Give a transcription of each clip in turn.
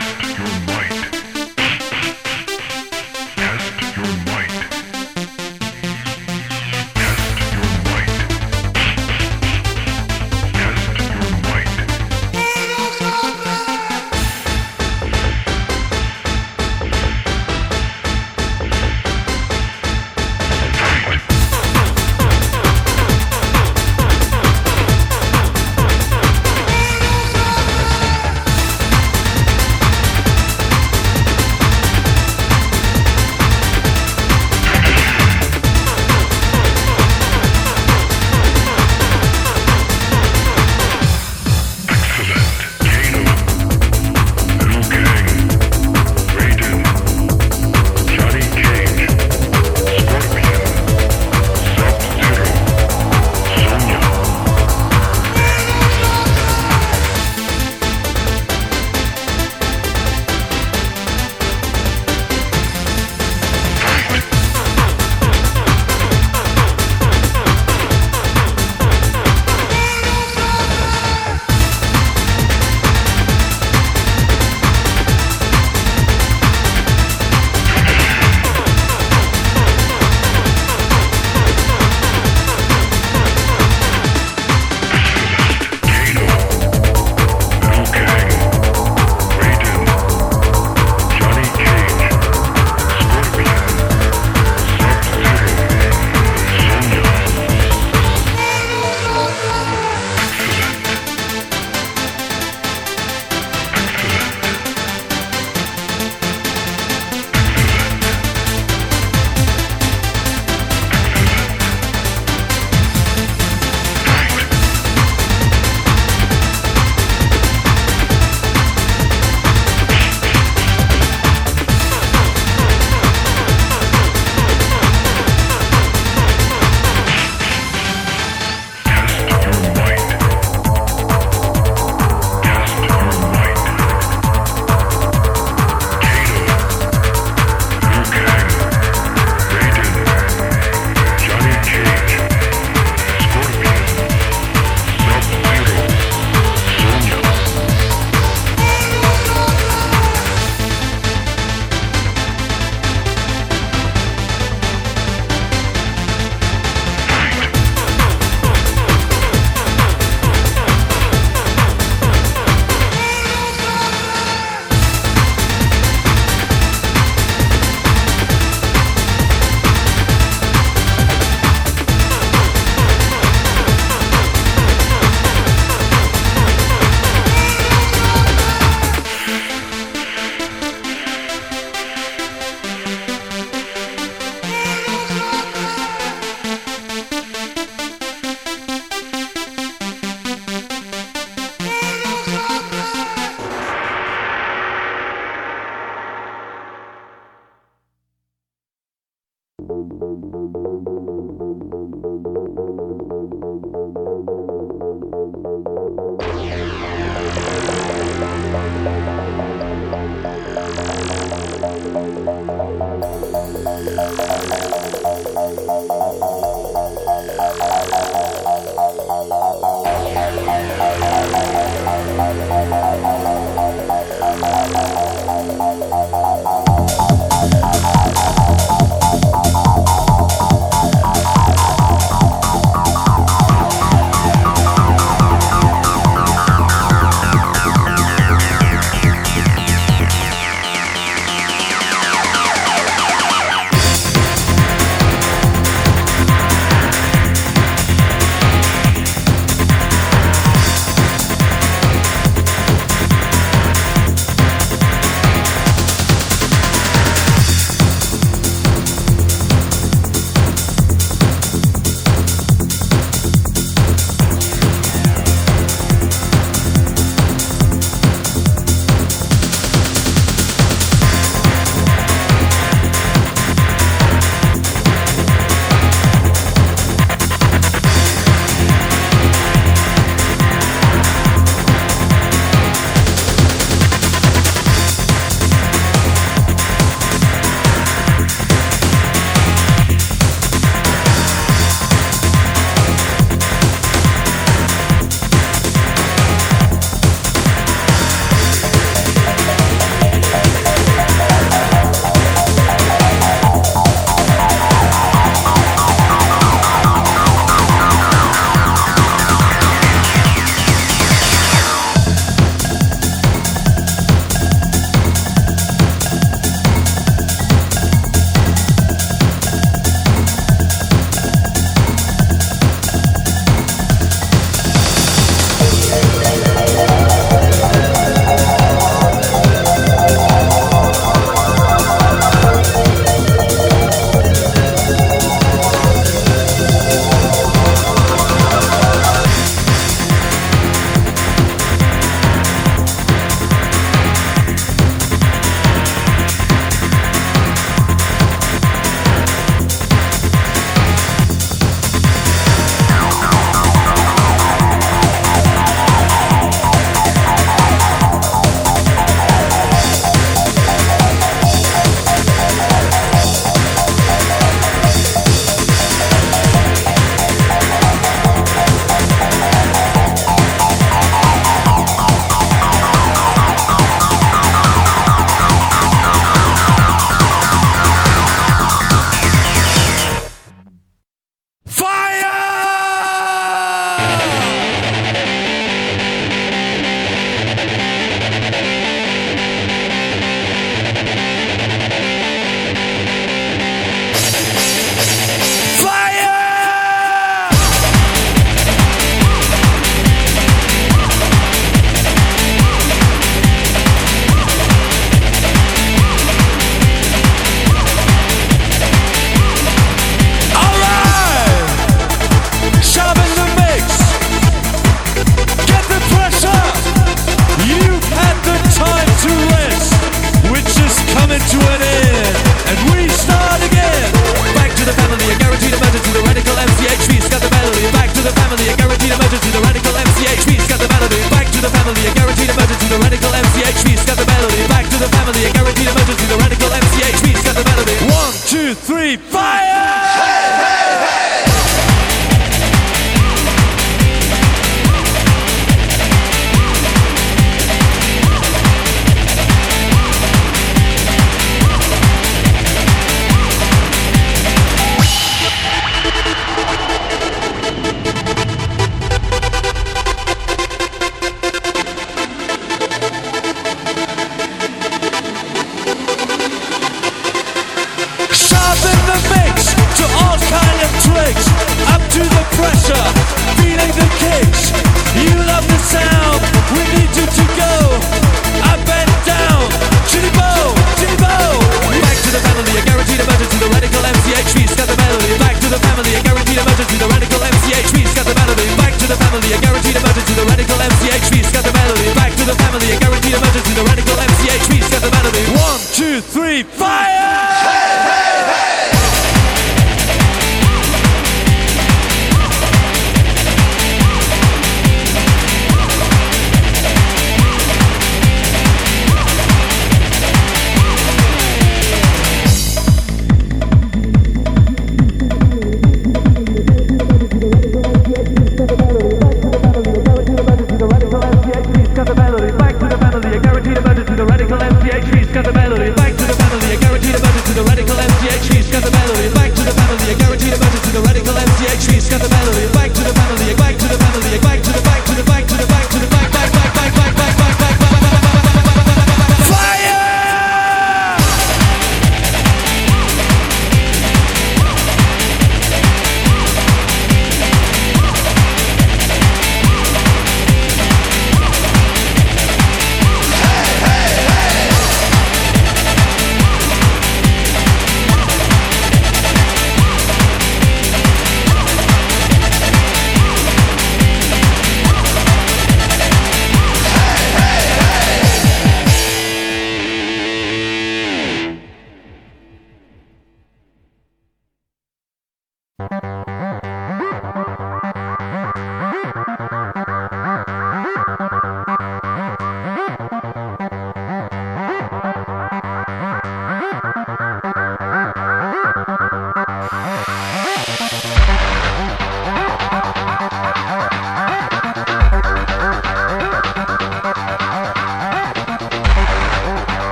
your mind.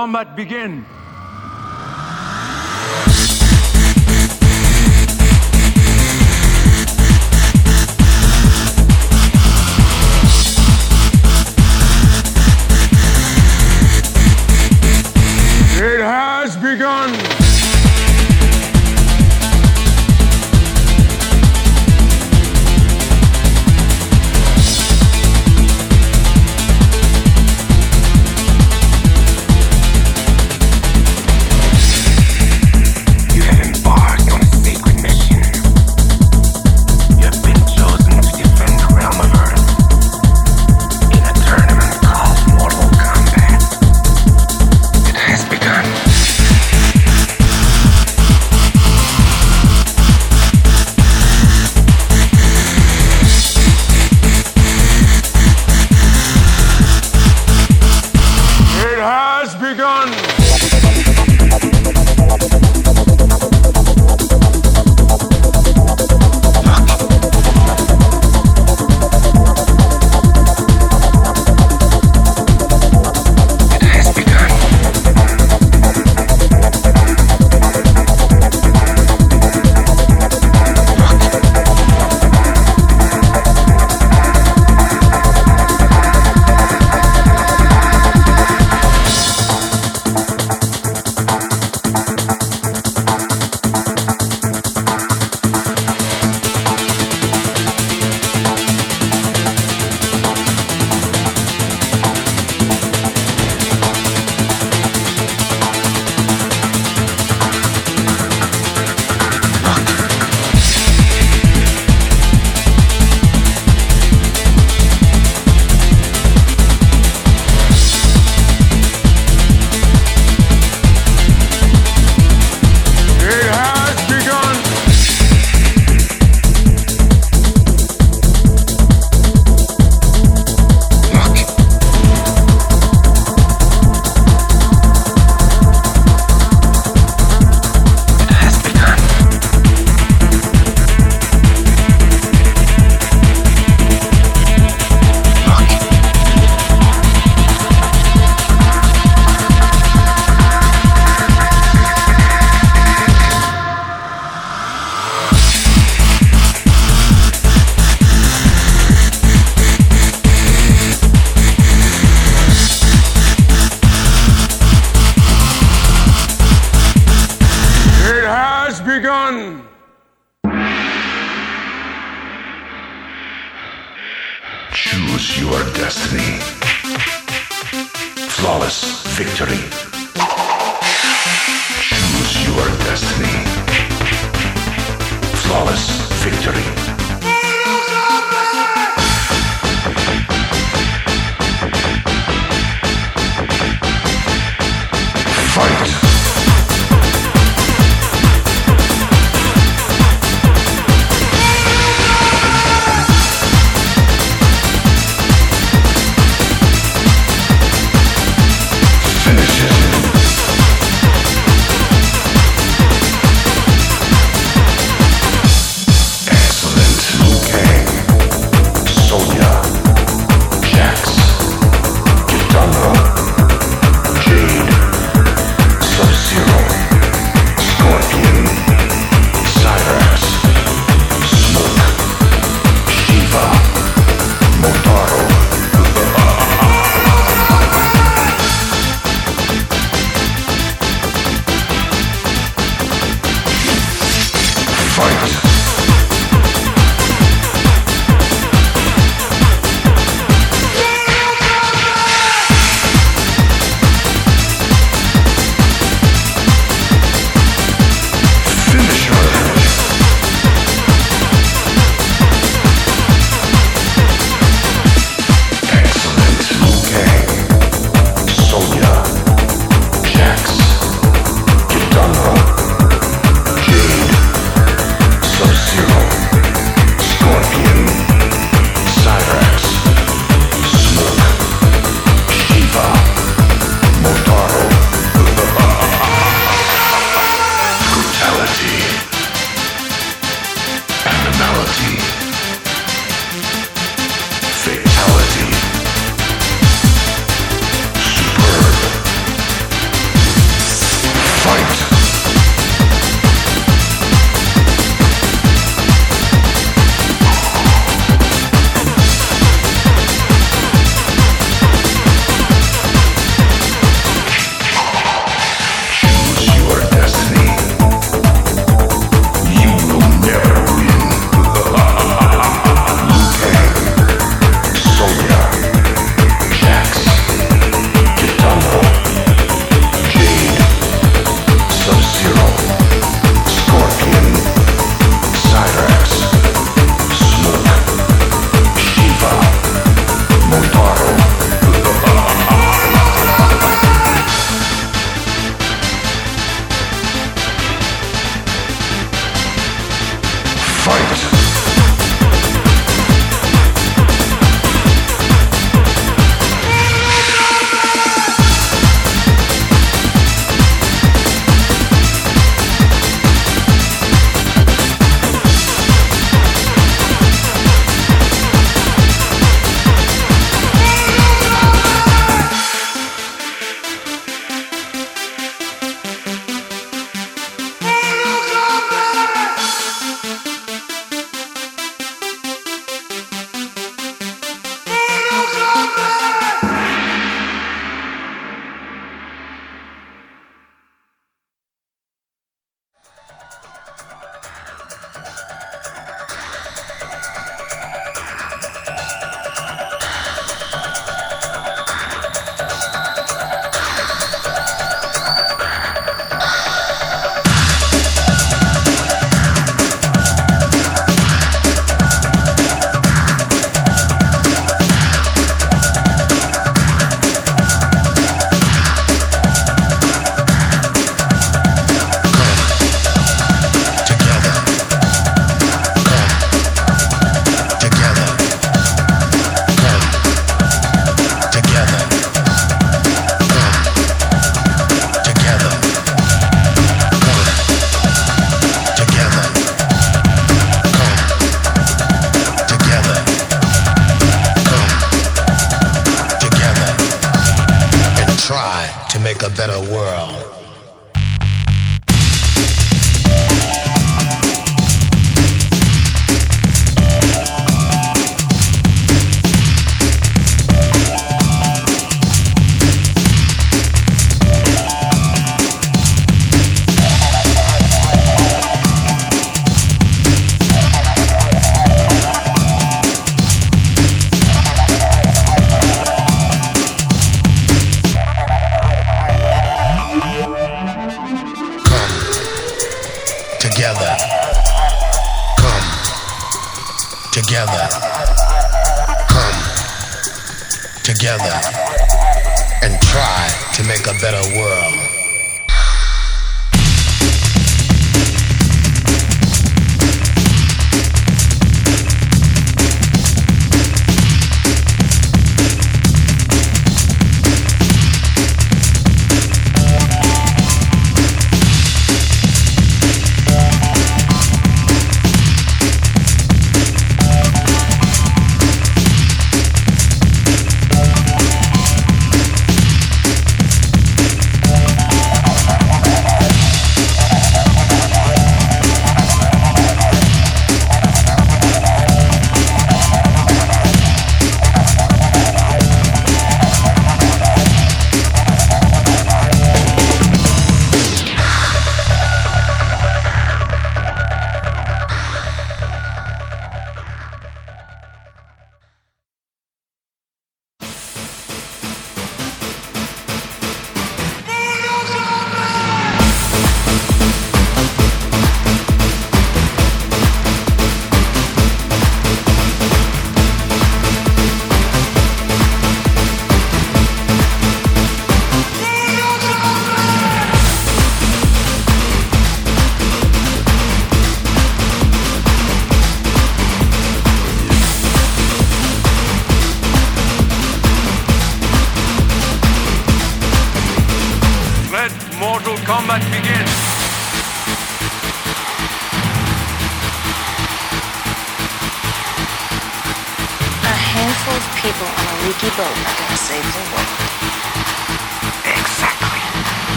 Kombat begin.